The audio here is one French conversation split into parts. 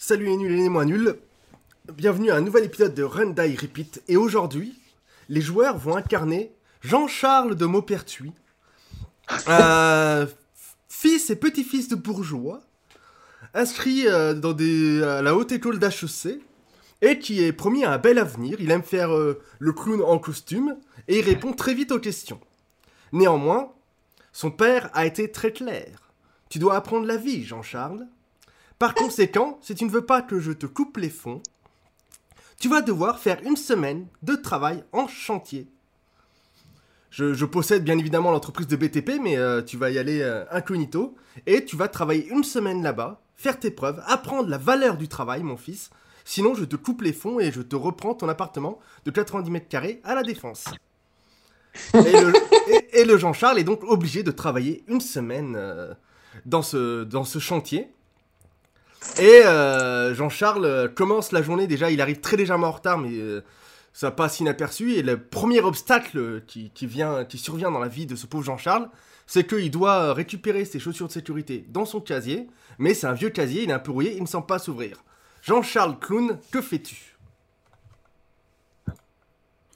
Salut les nuls et les moins nuls. Bienvenue à un nouvel épisode de Run Die Repeat. Et aujourd'hui, les joueurs vont incarner Jean-Charles de Maupertuis, euh, fils et petit-fils de bourgeois, inscrit euh, dans des, à la haute école d'HEC, et qui est promis à un bel avenir. Il aime faire euh, le clown en costume, et il répond très vite aux questions. Néanmoins, son père a été très clair. Tu dois apprendre la vie, Jean-Charles. Par conséquent, si tu ne veux pas que je te coupe les fonds, tu vas devoir faire une semaine de travail en chantier. Je, possède bien évidemment l'entreprise de BTP, mais euh, tu vas y aller euh, incognito, et tu vas travailler une semaine là-bas, faire tes preuves, apprendre la valeur du travail, mon fils. Sinon, je te coupe les fonds et je te reprends ton appartement de 90 mètres carrés à la défense. Et le, Jean-Charles est donc obligé de travailler une semaine euh, dans ce chantier. Et euh, Jean-Charles euh, commence la journée, déjà il arrive très légèrement en retard, mais euh, ça passe inaperçu. Et le premier obstacle qui, vient, qui survient dans la vie de ce pauvre Jean-Charles, c'est qu'il doit récupérer ses chaussures de sécurité dans son casier, mais c'est un vieux casier, il est un peu rouillé, il ne semble pas s'ouvrir. Jean-Charles Clown, que fais-tu?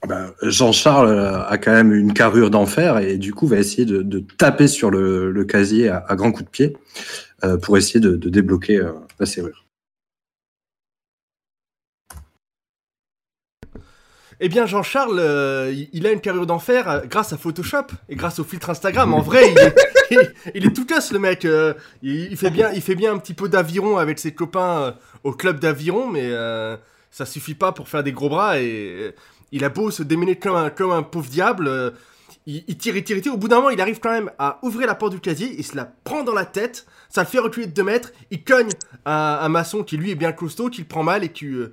Ben, Jean-Charles euh, a quand même une carrure d'enfer et du coup va essayer de, taper sur le, casier à, grands coups de pied euh, pour essayer de, débloquer euh, la serrure. Eh bien, Jean-Charles, il- a une carrure d'enfer grâce à Photoshop et grâce au filtre Instagram. En vrai, il est, tout casse, le mec. il, fait bien, un petit peu d'aviron avec ses copains au club d'aviron, mais ça suffit pas pour faire des gros bras. Et il a beau se démener comme un, pauvre diable. euh, il, tire, il tire, il tire. Au bout d'un moment, il arrive quand même à ouvrir la porte du casier. Il se la prend dans la tête. Ça le fait reculer de 2 mètres. Il cogne un, maçon qui, lui, est bien costaud, qui le prend mal et qui, euh,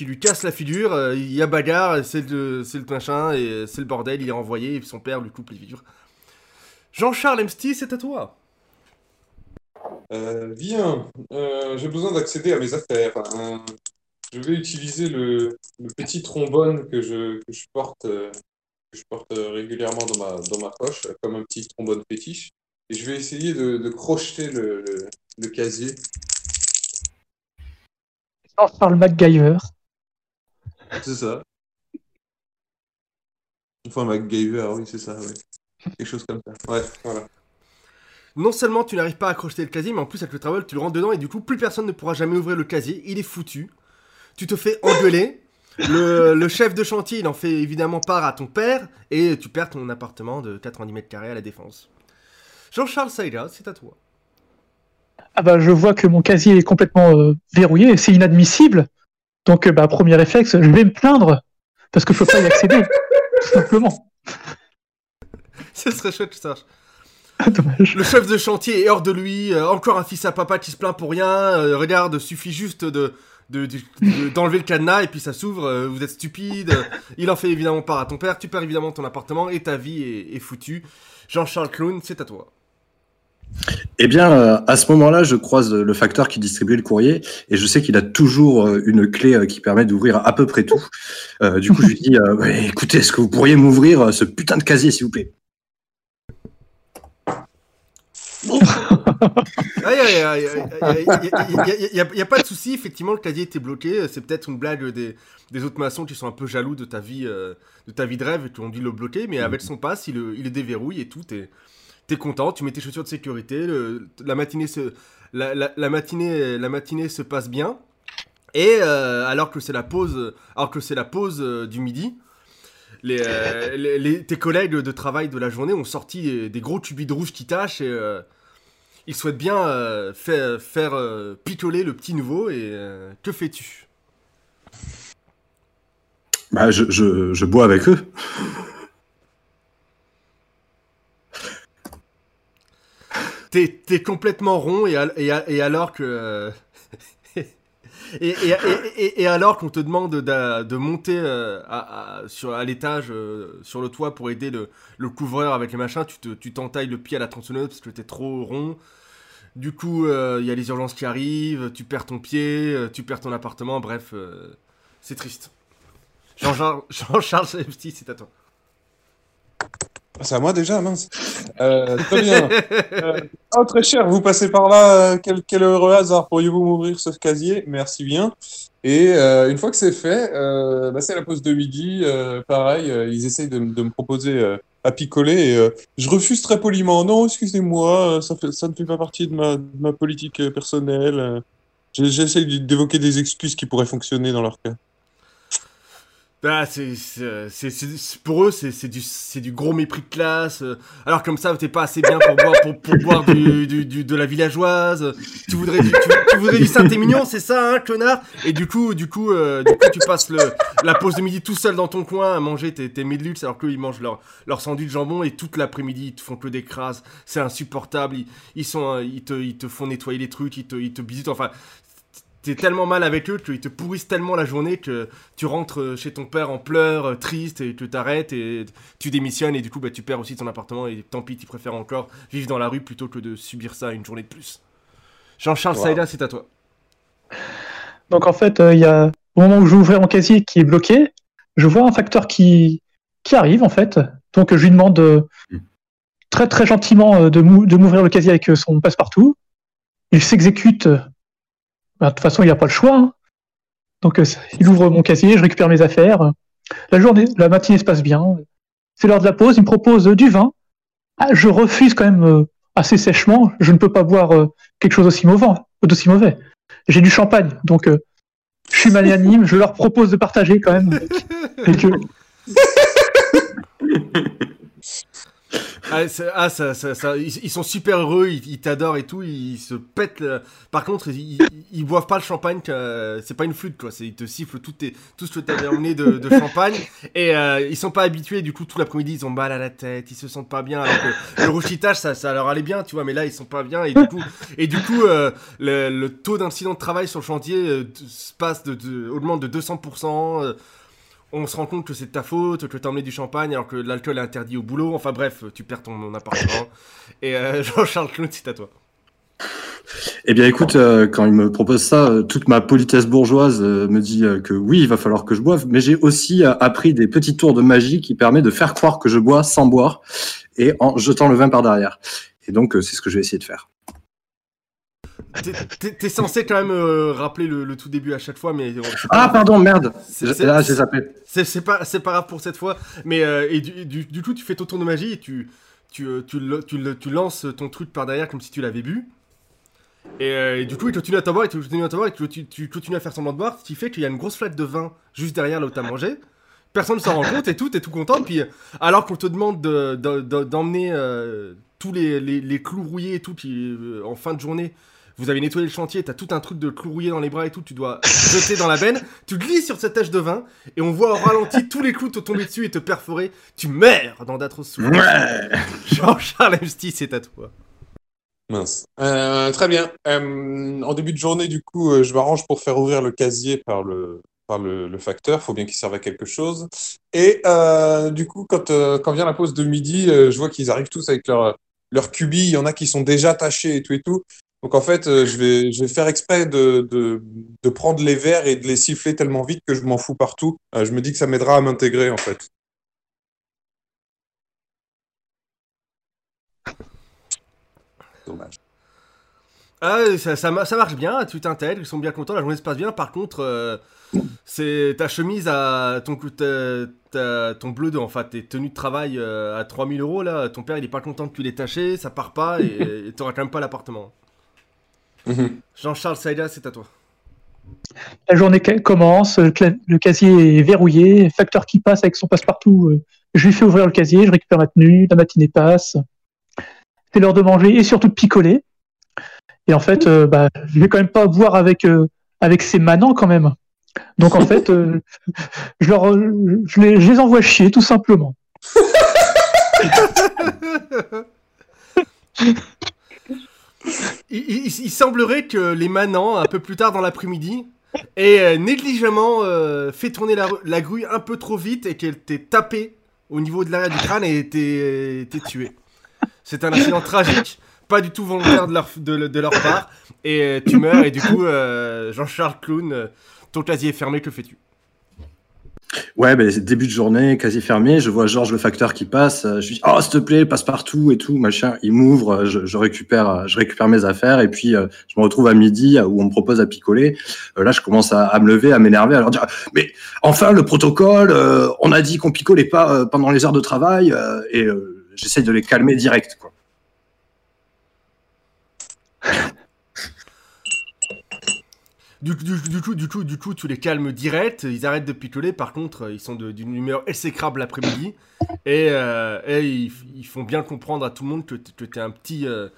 lui casse la figure. euh, il y a bagarre, c'est le, c'est le machin, et c'est le bordel. Il est renvoyé, son père lui coupe les figures. Jean-Charles Emsty, c'est à toi. Bien, j'ai besoin d'accéder à mes affaires. Euh, je vais utiliser le, le petit trombone que je, que je porte, euh, que je porte euh, régulièrement dans ma, dans ma poche, euh, comme un petit trombone fétiche. Et je vais essayer de, de crocheter le, le, le casier. Jean-Charles MacGyver. C'est ça. Enfin, MacGyver, oui, c'est ça, oui. Quelque chose comme ça. Ouais, voilà. Non seulement tu n'arrives pas à accrocher le casier, mais en plus avec le travel, tu le rentres dedans, et du coup, plus personne ne pourra jamais ouvrir le casier. Il est foutu. Tu te fais engueuler. Le, le chef de chantier, il en fait évidemment part à ton père, et tu perds ton appartement de 90 mètres carrés à la défense. Jean-Charles Saïda, c'est à toi. Ah bah je vois que mon casier est complètement euh, verrouillé, c'est inadmissible. Donc euh, bah premier réflexe, je vais me plaindre parce que je peux pas y accéder, tout simplement. Ce serait chouette, ça. Dommage. Le chef de chantier est hors de lui, euh, encore un fils à papa qui se plaint pour rien, euh, regarde, suffit juste de de- de- de- d'enlever le cadenas et puis ça s'ouvre, euh, vous êtes stupide, il en fait évidemment part à ton père, tu perds évidemment ton appartement et ta vie est, est foutue. Jean-Charles Clown, c'est à toi. Eh bien, euh, à ce moment-là, je croise le facteur qui distribue le courrier et je sais qu'il a toujours euh, une clé euh, qui permet d'ouvrir à peu près tout. Euh, du coup, je lui dis euh, Ouais, écoutez, est-ce que vous pourriez m'ouvrir euh, ce putain de casier, s'il vous plaît? Aïe, aïe, aïe, aïe, il n'y a, pas de souci, effectivement, le casier était bloqué. C'est peut-être une blague des, des autres maçons qui sont un peu jaloux de ta vie, euh, de ta vie de rêve et qui ont dû le bloquer. Mais avec son pass, il, le- il le déverrouille et tout. T'es es content, tu mets tes chaussures de sécurité. le- la, matinée se, la, la- la matinée, la matinée se passe bien. Et euh, alors que c'est la pause, alors que c'est la pause euh, du midi, les, euh, les- les- tes collègues de travail de la journée ont sorti des, des gros tubis de rouge qui tâchent et ils souhaitent bien euh, faire, faire euh, picoler le petit nouveau. Et euh, que fais-tu? Bah, je, je, je bois avec eux. T'es complètement rond et, al- et, a- et alors que. Et, alors qu'on te demande d'a- de monter euh, à, sur, à l'étage, euh, sur le toit pour aider le, le couvreur avec les machins, tu te- t'entailles le pied à la tronçonneuse parce que t'es trop rond. Du coup, euh, il y a les urgences qui arrivent, tu perds ton pied, tu perds ton appartement, bref, c'est triste. Jean-Charles c'est à toi. C'est à moi déjà, mince. Euh, très bien. Euh, oh, très cher, vous passez par là. euh, Quel, heureux hasard. Pourriez-vous m'ouvrir ce casier? Merci bien. Et une fois que c'est fait, bah, c'est la pause de midi. pareil, ils essayent de, me proposer à picoler. Je refuse très poliment. Non, excusez-moi, ça, ne fait pas partie de ma, de ma politique personnelle. J'essaie d'évoquer des excuses qui pourraient fonctionner dans leur cas. Ah, c'est, pour eux, c'est, du, du gros mépris de classe. euh, Alors comme ça, t'es pas assez bien pour boire, pour, pour boire du, du, du- de la villageoise. Tu voudrais du, tu, voudrais du Saint-Émilion, c'est ça, hein, connard? Et du coup, du coup, euh, du coup, tu passes le, la pause de midi tout seul dans ton coin à manger tes, tes luxe, alors qu'eux, ils mangent leur, leur sandwich de jambon et toute l'après-midi, ils te font que des crasses. C'est insupportable. Ils, ils sont, euh, ils te, ils te font nettoyer les trucs, ils te, ils te bisutent. Enfin, t'es tellement mal avec eux qu'ils te pourrissent tellement la journée que tu rentres euh, chez ton père en pleurs, euh, triste, et que t'arrêtes et tu démissionnes et du coup bah, tu perds aussi ton appartement et tant pis, tu préfères encore vivre dans la rue plutôt que de subir ça une journée de plus. Jean-Charles Wow. Saïda, c'est à toi. Donc en fait, euh, il y a au moment où je vais ouvrir mon casier qui est bloqué, je vois un facteur qui qui arrive en fait. Donc je lui demande euh, très très gentiment de mou- de m'ouvrir le casier avec son passe-partout. Il s'exécute. Bah, De toute façon, il n'y a pas le choix. hein. Donc euh, il ouvre mon casier, je récupère mes affaires. La journée, la matinée se passe bien. C'est l'heure de la pause. Il me propose euh, du vin. Ah, je refuse quand même euh, assez sèchement. Je ne peux pas boire quelque chose aussi mauvais. D'aussi mauvais. J'ai du champagne, donc je suis magnanime. Je leur propose de partager quand même. Ah, ah, ça, ça, ils, sont super heureux, ils, t'adorent et tout, ils se pètent. le- Par contre, ils, ils, boivent pas le champagne, que- c'est pas une flûte quoi, ils te sifflent tout, tout ce que t'avais emmené de, de champagne et euh, ils sont pas habitués, du coup, tout l'après-midi ils ont mal à la tête, ils se sentent pas bien. Alors que le rouchitage ça, ça leur allait bien, tu vois, mais là ils sont pas bien et du coup, et du coup euh, le, le taux d'incident de travail sur le chantier euh, se passe de, de- augmente de 200%. On se rend compte que c'est de ta faute, que t'as emmené du champagne alors que l'alcool est interdit au boulot. Enfin bref, tu perds ton appartement. Et euh, Jean-Charles Claude, c'est à toi. Eh bien, écoute, euh, quand il me propose ça, euh, toute ma politesse bourgeoise euh, me dit euh, que oui, il va falloir que je boive, mais j'ai aussi euh, appris des petits tours de magie qui permettent de faire croire que je bois sans boire et en jetant le vin par derrière. Et donc, euh, c'est ce que je vais essayer de faire. T'es- censé quand même euh, rappeler le, le tout début à chaque fois, mais euh, Ah, pardon, merde Là, j'ai zappé. C'est pas, c'est pas grave pour cette fois. Mais euh, et du, du, du coup, tu fais ton tour de magie et tu, tu, tu, tu, tu lances ton truc par derrière comme si tu l'avais bu. Et, euh, et du coup, il continue à t'avoir, il continue à t'avoir, et tu, continues à faire semblant de boire, ce qui fait qu'il y a une grosse flaque de vin juste derrière là où t'as mangé. Personne ne s'en rend compte et tout, t'es tout content. Puis, alors qu'on te demande de- de- de- d'emmener euh, tous les, les, les clous rouillés et tout, qui, euh, en fin de journée, vous avez nettoyé le chantier, t'as tout un truc de rouillés dans les bras et tout, tu dois jeter dans la benne, tu glisses sur cette tache de vin, et on voit au ralenti tous les clous te tomber dessus et te perforer. Tu meurs dans d'atroces souffrances. Ouais Jean-Charles Amsty, c'est à toi. Mince. Euh, très bien. Euh, en début de journée, du coup, euh, je m'arrange pour faire ouvrir le casier par le, par le, le facteur. faut bien qu'il serve à quelque chose. Et euh, du coup, quand, euh, quand vient la pause de midi, euh, je vois qu'ils arrivent tous avec leur, leur cubi. Il y en a qui sont déjà tachés et tout et tout. Donc en fait, euh, je vais, je vais faire exprès de, de, de prendre les verres et de les siffler tellement vite que je m'en fous partout. Euh, je me dis que ça m'aidera à m'intégrer en fait. Dommage. Ah, ça, ça, ma- ça marche bien, tu t'intègres, ils sont bien contents, la journée se passe bien. Par contre, euh, c'est ta chemise à ton, cou- ta- ta- ton bleu de, enfin tes tenues de travail à 3000 euros là. Ton père il est pas content que tu l'aies taché, ça part pas et et t'auras quand même pas l'appartement. Mhm. Jean-Charles Saïda, c'est à toi. La journée commence, le, casier est verrouillé, facteur qui passe avec son passe-partout, euh, je lui fais ouvrir le casier, je récupère ma tenue, la matinée passe. C'est l'heure de manger et surtout de picoler. Et en fait, euh, bah, je vais quand même pas boire avec, euh, avec ces manants quand même. Donc en fait, euh, je, leur, je, les, je les envoie chier tout simplement. Il, semblerait que les manants, un peu plus tard dans l'après-midi, aient euh, négligemment euh, fait tourner la, la un peu trop vite et qu'elle t'ait tapé au niveau de l'arrière du crâne et t'ait t'ait tué. C'est un accident tragique, pas du tout volontaire de leur, part, et euh, tu meurs, et du coup, euh, Jean-Charles Clown, euh, ton casier est fermé, que fais-tu? Ouais, ben, début de journée, quasi fermé. Je vois Georges le facteur qui passe. euh, Je lui dis, oh, s'il te plaît, passe partout et tout, machin. Il m'ouvre, euh, je, récupère, euh, je récupère mes affaires et puis je me retrouve à midi où on me propose à picoler. Là, je commence à, me lever, à m'énerver, à leur dire, mais enfin, le protocole, on a dit qu'on picolait pas pendant les heures de travail et j'essaie de les calmer direct, quoi. Du, du, du coup, du coup, du coup, tu les calmes direct. Ils arrêtent de picoler. Par contre, ils sont d'une humeur exécrable l'après-midi et, euh, et ils, ils font bien comprendre à tout le monde que, que t'es un petit, euh,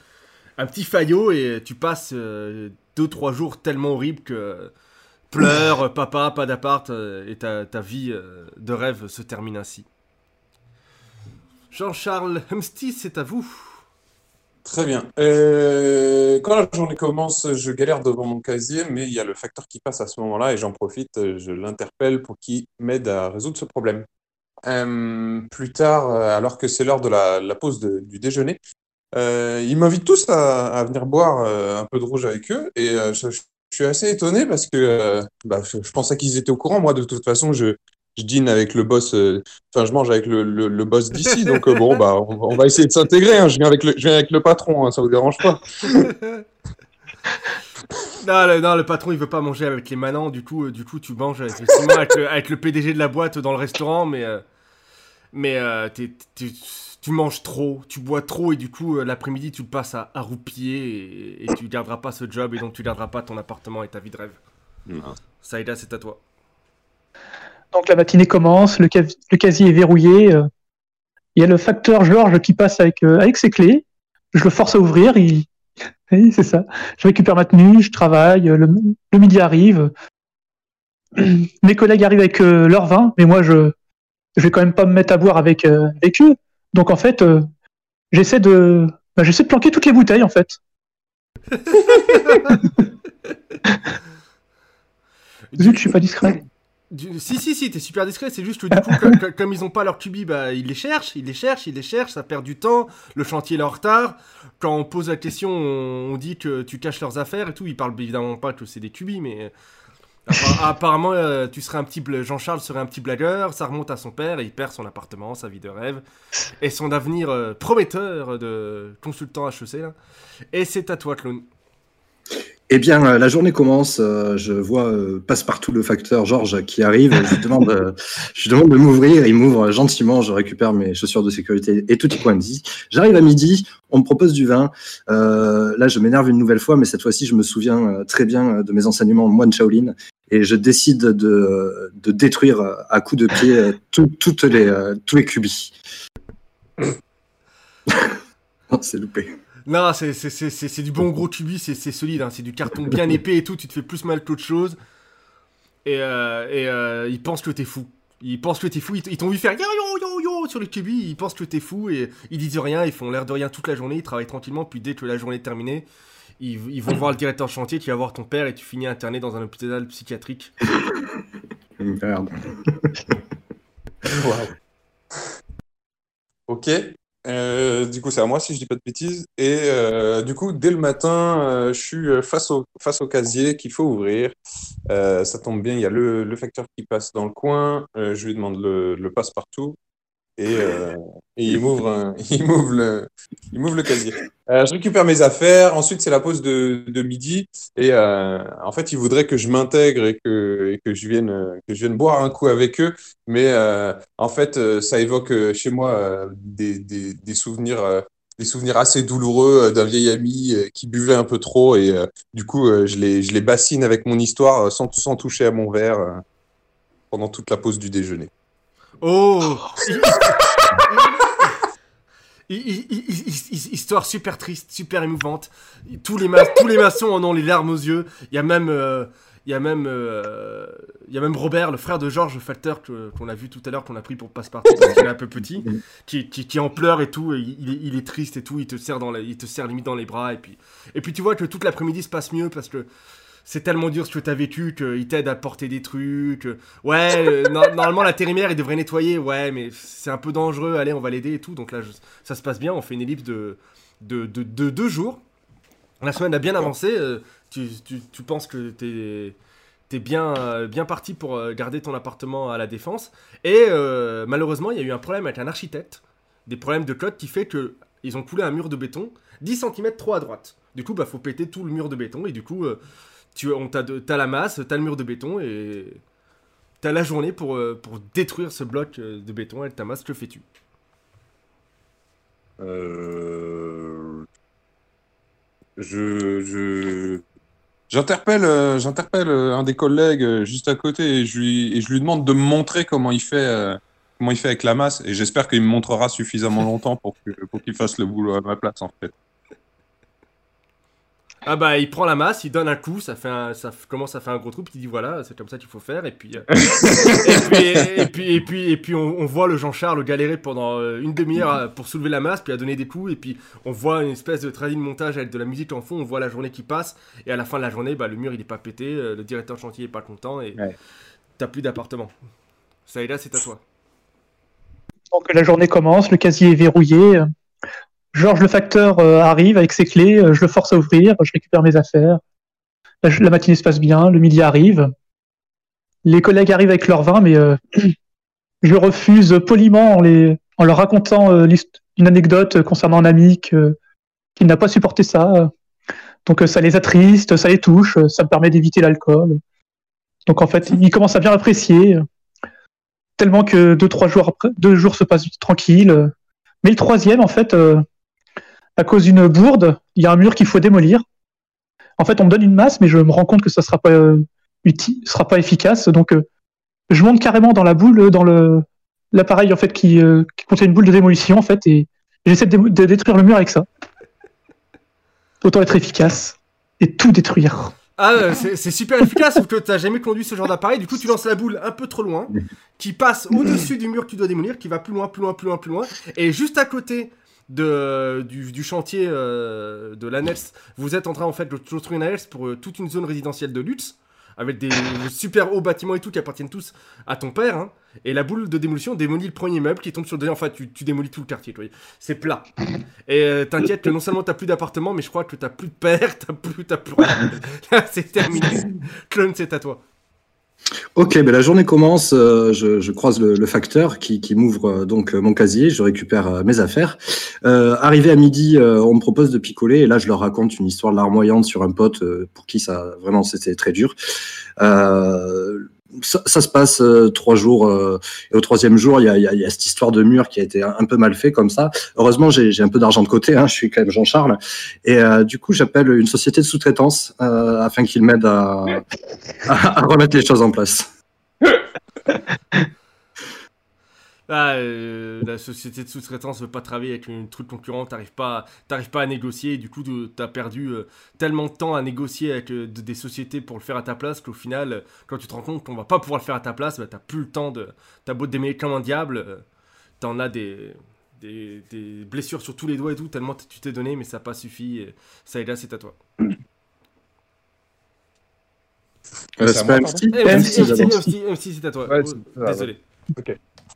un petit faillot et tu passes euh, deux trois jours tellement horribles que pleure, papa, pas d'appart euh, et ta, ta vie euh, de rêve se termine ainsi. Jean-Charles Humsty, c'est à vous. Très bien. Euh, quand la journée commence, je galère devant mon casier, mais il y a le facteur qui passe à ce moment-là et j'en profite, euh, je l'interpelle pour qu'il m'aide à résoudre ce problème. Euh, plus tard, alors que c'est l'heure de la, pause du déjeuner, ils m'invitent tous à, venir boire un peu de rouge avec eux et je, je suis assez étonné parce que bah, je pensais qu'ils étaient au courant. Moi, de toute façon, je, je dîne avec le boss, euh, enfin, je mange avec le, le, le boss d'ici, donc euh, bon, bah, on, va- on va essayer de s'intégrer. hein. Je viens avec le, je viens avec le patron, hein, ça vous dérange pas. Non le, non, le patron il veut pas manger avec les manants, du coup, euh, du coup tu manges effectivement avec le, avec le PDG de la boîte dans le restaurant, mais, euh, mais euh, tu manges trop, tu bois trop et du coup euh, l'après-midi tu le passes à, à roupiller et, et tu garderas pas ce job et donc tu garderas pas ton appartement et ta vie de rêve. Saïda, c'est à toi. Donc la matinée commence, le, ca- le casier est verrouillé. euh, Il y a le facteur Georges qui passe avec, euh, avec ses clés. Je le force à ouvrir. Il... Oui, c'est ça. Je récupère ma tenue, je travaille. euh, Le, le midi arrive. Mes collègues arrivent avec euh, leur vin, mais moi je je vais quand même pas me mettre à boire avec avec eux. Donc en fait, j'essaie de bah, j'essaie de planquer toutes les bouteilles en fait. Zut, je suis pas discret. Si, si, si, t'es super discret, c'est juste que du coup, comme, comme- ils ont pas leur tubi, bah, ils les cherchent, ils les cherchent, ils les cherchent, ça perd du temps, le chantier est en retard. Quand on pose la question, on, dit que tu caches leurs affaires et tout, ils parlent évidemment pas que c'est des tubis, mais. apparemment, euh, tu serais un petit Jean-Charles serait un petit blagueur, ça remonte à son père et il perd son appartement, sa vie de rêve et son avenir euh, prometteur de consultant HEC. Là. Et c'est à toi, Clone. Eh bien, euh, la journée commence. euh, je vois euh, passe-partout le facteur Georges qui arrive. Je lui demande, demande de m'ouvrir. Il m'ouvre gentiment. Je récupère mes chaussures de sécurité et tout point dit. J'arrive à midi. On me propose du vin. Là, je m'énerve une nouvelle fois, mais cette fois-ci, je me souviens très bien de mes enseignements en moine Shaolin et je décide de, détruire à coups de pied tous les cubis. C'est loupé. Non, c'est- c'est c'est- c'est- c'est du bon gros tubi, c'est c'est solide, hein, c'est du carton bien épais et tout, tu te fais plus mal qu'autre chose. Et, euh, et euh, ils pensent que t'es fou. Ils pensent que t'es fou, ils t'ont vu faire yo yo yo yo sur le tubi, ils pensent que t'es fou et ils disent rien, ils font l'air de rien toute la journée, ils travaillent tranquillement, puis dès que la journée est terminée, ils, ils vont voir le directeur chantier, tu vas voir ton père et tu finis interné dans un hôpital psychiatrique. Merde. Ok. Euh, du coup, c'est à moi si je dis pas de bêtises. Et euh, du coup, dès le matin, euh, je suis euh, face au, face au casier qu'il faut ouvrir. Euh, ça tombe bien, il y a le, le facteur qui passe dans le coin. Euh, je lui demande le, le passe-partout. Et, euh, et il m'ouvre il m'ouvre le, il m'ouvre le casier. Euh, je récupère mes affaires. Ensuite, c'est la pause de, de midi. Et euh, en fait, il voudrait que je m'intègre et que, et que je vienne, euh, que je vienne boire un coup avec eux. Mais en fait, ça évoque chez moi des, des, des souvenirs, des souvenirs assez douloureux d'un vieil ami qui buvait un peu trop et euh, du coup, euh, je les, je les bassine avec mon histoire sans, sans toucher à mon verre euh, pendant toute la pause du déjeuner. Oh Histoire super triste, super émouvante. Tous les, tous les maçons en ont les larmes aux yeux. Il y a même, euh, il y a même, euh, il y a même Robert, le frère de Georges Falter qu'on a vu tout à l'heure, qu'on a pris pour passe-partout parce qu'il est un peu petit, qui, qui, en pleure et tout. il, est, il est triste et tout. Il te serre dans, il te serre limite dans les bras et puis, et puis tu vois que toute l'après-midi se passe mieux parce que c'est tellement dur ce que t'as vécu qu'il t'aide à porter des trucs. Ouais, euh, no- normalement l'intérimaire il devrait nettoyer, ouais, mais c'est un peu dangereux, allez, on va l'aider et tout. Donc là, je- ça se passe bien, on fait une ellipse de, de, de, de deux jours. La semaine a bien avancé, euh, tu, tu, tu penses que t'es t'es bien, euh, bien parti pour euh, garder ton appartement à la défense. Et euh, malheureusement, il y a eu un problème avec un architecte, des problèmes de code qui fait que ils ont coulé un mur de béton 10 cm trop à droite. Du coup, bah faut péter tout le mur de béton et du coup, euh, tu t'as la masse, t'as le mur de béton et t'as la journée pour, euh, détruire ce bloc euh, de béton avec ta masse. Que fais-tu Euh, j'interpelle, un des collègues juste à côté et je lui, demande de me montrer comment il fait, avec la masse. Et j'espère qu'il me montrera suffisamment longtemps pour qu'il fasse le boulot à ma place en fait. Ah bah il prend la masse, il donne un coup, ça fait un, ça commence à faire un gros trou, puis il dit voilà, c'est comme ça qu'il faut faire, et puis euh, et puis et puis et puis et puis on, on voit le Jean-Charles galérer pendant euh, une demi-heure pour soulever la masse, puis à donner des coups, et puis on voit une espèce de trading montage avec de la musique en fond, on voit la journée qui passe, et à la fin de la journée, bah le mur il est pas pété, euh, le directeur de chantier est pas content, et Ouais. t'as plus d'appartement. Saïda, c'est à toi. Donc la journée commence, le casier est verrouillé. Georges le facteur euh, arrive avec ses clés, euh, je le force à ouvrir, je récupère mes affaires. La, matinée se passe bien, le midi arrive. Les collègues arrivent avec leur vin, mais euh, je refuse poliment en, les, en leur racontant une anecdote concernant un ami qui n'a pas supporté ça. Donc ça les attriste, ça les touche, ça me permet d'éviter l'alcool. Donc en fait, ils commencent à bien apprécier tellement que deux trois jours après, deux jours se passent tranquilles. Mais le troisième, en fait, à cause d'une bourde, il y a un mur qu'il faut démolir. En fait, on me donne une masse, mais je me rends compte que ça sera pas euh, sera pas efficace. Donc, euh, je monte carrément dans la boule, euh, dans l'appareil en fait qui, contient une boule de démolition en fait, et j'essaie de, de détruire le mur avec ça. Autant être efficace et tout détruire. Ah, c'est c'est super efficace, sauf que t'as jamais conduit ce genre d'appareil. Du coup, tu lances la boule un peu trop loin, qui passe au-dessus du mur que tu dois démolir, qui va plus loin, plus loin, plus loin, plus loin. Et juste à côté de, du, du chantier euh, de l'annexe, vous êtes en train en fait de construire une annexe pour euh, toute une zone résidentielle de luxe, avec des super hauts bâtiments et tout qui appartiennent tous à ton père. hein. Et la boule de démolition démolit le premier immeuble qui tombe sur le deuxième. Enfin, tu, tu démolis tout le quartier. C'est plat. Et euh, t'inquiète que non seulement t'as plus d'appartement, mais je crois que t'as plus de père, t'as plus, t'as plus rien. C'est terminé. Clone, c'est à toi. Ok, ben la journée commence. euh, je, croise le, facteur qui, m'ouvre euh, donc euh, mon casier. Je récupère mes affaires. Arrivé à midi, on me propose de picoler et là je leur raconte une histoire larmoyante sur un pote pour qui ça vraiment c'était très dur. Ça, ça se passe euh, trois jours euh, et au troisième jour il y a, y, a, y a cette histoire de mur qui a été un, un peu mal fait comme ça. Heureusement j'ai j'ai un peu d'argent de côté. Hein, je suis quand même Jean-Charles et euh, du coup j'appelle une société de sous-traitance euh, afin qu'ils m'aident à, à, à remettre les choses en place. Ah, euh, la société de sous-traitance veut pas travailler avec une truc concurrent, t'arrives pas, t'arrives pas à négocier, et du coup tu- t'as perdu euh, tellement de temps à négocier avec euh, de- des sociétés pour le faire à ta place qu'au final, quand tu te rends compte qu'on va pas pouvoir le faire à ta place, bah, t'as plus le temps de, t'as beau te démêler comme un diable, euh, t'en as des, des, des blessures sur tous les doigts et tout, tellement tu t'es donné, mais ça n'a pas suffi. et Ça et là, c'est à toi. Euh, C'est à pas moi, MC MC, MC, MC, d'abord. MC, MC, c'est à toi. Désolé.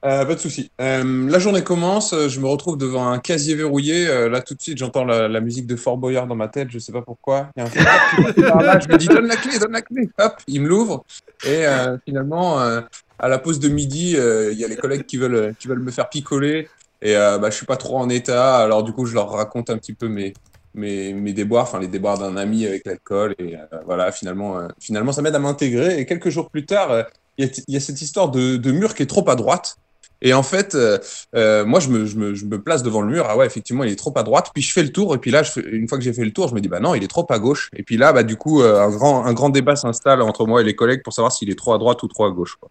Euh, pas de souci. Euh, la journée commence, euh, je me retrouve devant un casier verrouillé. euh, là, tout de suite, j'entends la, musique de Fort Boyard dans ma tête. Je sais pas pourquoi. Il. Je me dis donne la clé, donne la clé. Hop, il me l'ouvre. Et finalement, à la pause de midi, il y a les collègues qui veulent, qui veulent me faire picoler. Et bah, je suis pas trop en état. Alors du coup, je leur raconte un petit peu mes, mes, mes déboires, enfin les déboires d'un ami avec l'alcool. Et voilà, finalement, finalement, ça m'aide à m'intégrer. Et quelques jours plus tard, il y, a, cette histoire de mur qui est trop à droite. Et en fait, euh, euh, moi, je me, je, me, je me place devant le mur. Ah ouais, effectivement, il est trop à droite. Puis je fais le tour. Et puis là, je fais- une fois que j'ai fait le tour, je me dis, bah non, il est trop à gauche. Et puis là, bah, du coup, euh, un, grand, un grand débat s'installe entre moi et les collègues pour savoir s'il est trop à droite ou trop à gauche. Quoi.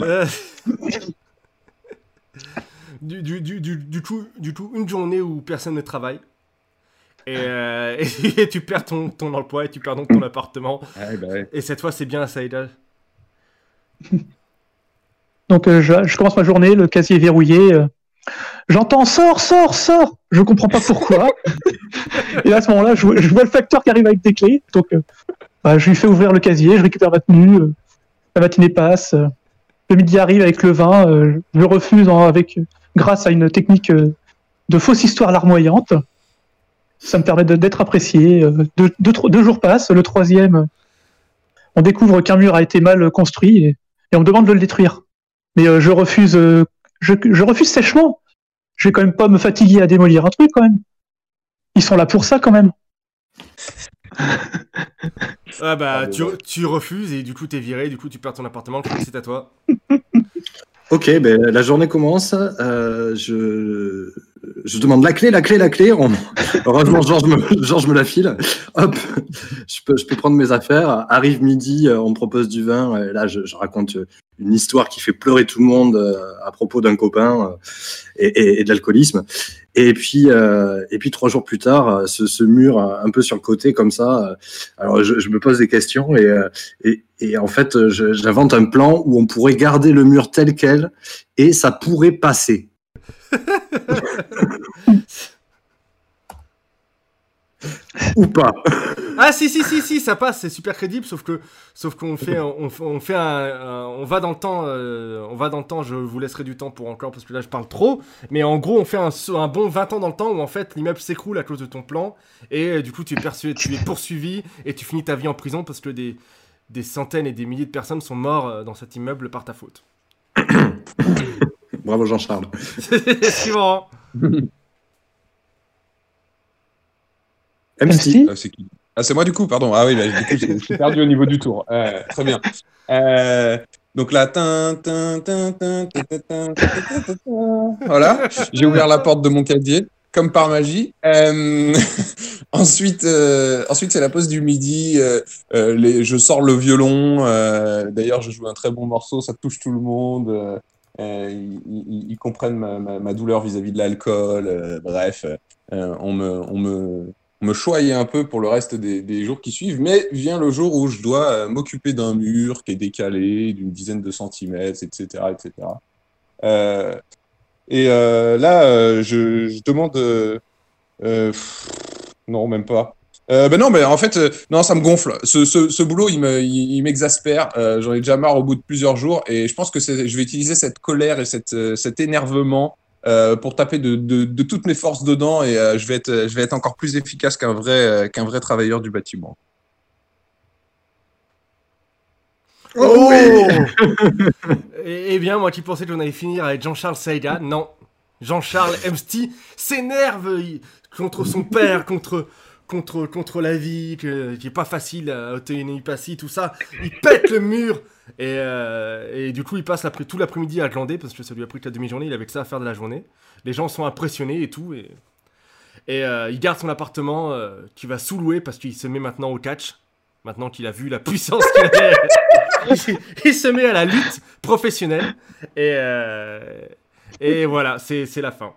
Euh, du, du, du, du, du coup, du coup, une journée où personne ne travaille. Et, euh, et tu perds ton, ton emploi et tu perds donc ton appartement. Ouais, bah ouais. Et cette fois, c'est bien Saïda. Donc euh, je, je commence ma journée, le casier est verrouillé. euh, J'entends sors, sors, sors. Je comprends pas pourquoi. et à ce moment-là, je, vois- je vois le facteur qui arrive avec des clés. Donc euh, bah, je lui fais ouvrir le casier, je récupère ma tenue. la matinée passe. le midi arrive avec le vin. je le refuse en- avec grâce à une technique de fausse histoire larmoyante. ça me permet d'être apprécié. Deux, deux, tro- deux jours passent, le troisième, on découvre qu'un mur a été mal construit et, et on me demande de le détruire. Mais euh, je refuse, euh, je, je refuse sèchement. Je vais quand même pas me fatiguer à démolir un truc quand même. Ils sont là pour ça quand même. Ah bah, Ah, tu, refuses et du coup, t'es viré, du coup, tu perds ton appartement, le c'est à toi. Ok, ben, la journée commence. euh, je, je demande la clé, la clé, la clé. On- Heureusement, Georges me, Georges me la file. Hop, je peux, prendre mes affaires. Arrive midi, euh, on me propose du vin. Là, je, raconte une histoire qui fait pleurer tout le monde euh, à propos d'un copain euh, et, et- et de l'alcoolisme. Et puis, euh, et puis trois jours plus tard, euh, ce, mur euh, un peu sur le côté comme ça. euh, alors, je, me pose des questions et, euh, et, en fait, euh, j'invente un plan où on pourrait garder le mur tel quel et ça pourrait passer. Ou pas. Ah si si si si ça passe c'est super crédible sauf que sauf qu'on fait on, fait- on fait un, un- on va dans le temps euh, on va dans le temps je vous laisserai du temps pour encore parce que là je parle trop mais en gros on fait un, saut- un bon 20 ans dans le temps où en fait l'immeuble s'écroule à cause de ton plan et euh, du coup tu es persuadé tu es poursuivi et tu finis ta vie en prison parce que des des centaines et des milliers de personnes sont morts euh, dans cet immeuble par ta faute. Bravo Jean-Charles. Suivant. MC. C'est moi du coup, pardon. Ah oui, bah, je suis perdu au niveau du tour. Très bien. Donc là, voilà, j'ai ouvert la porte de mon casier, comme par magie. Ensuite, ensuite c'est la pause du midi. Je sors le violon. D'ailleurs, je joue un très bon morceau, ça touche tout le monde euh, ils, comprennent ma, douleur vis-à-vis de l'alcool. euh, bref, euh, on me, on me, me un peu pour le reste des, jours qui suivent, mais vient le jour où je dois m'occuper d'un mur qui est décalé d'une dizaine de centimètres, etc., etc. Et là, je, demande, non, même pas. Euh, ben non, mais en fait, euh, non, ça me gonfle. Ce, ce, ce boulot, il me, il, il m'exaspère. Euh, J'en ai déjà marre au bout de plusieurs jours, et je pense que c'est- je vais utiliser cette colère et cette, euh, cet énervement euh, pour taper de, de, de toutes mes forces dedans et euh, je, vais être, je vais être encore plus efficace qu'un vrai, euh, qu'un vrai travailleur du bâtiment. Oh Eh eh bien, moi qui pensais qu'on allait finir avec Jean-Charles Saïga, non. Jean-Charles Emsty s'énerve contre son père, contre, contre, contre la vie, qui est pas facile à hypatie, tout ça. Il pète le mur et, euh, du coup, il passe l'après- tout l'après-midi à glander parce que ça lui a pris que la demi-journée, il avait que ça à faire de la journée. Les gens sont impressionnés et tout. Et, euh, il garde son appartement euh, qui va sous-louer parce qu'il se met maintenant au catch. Maintenant qu'il a vu la puissance qu'il avait. il, se met à la lutte professionnelle. Et, et voilà, c'est la fin.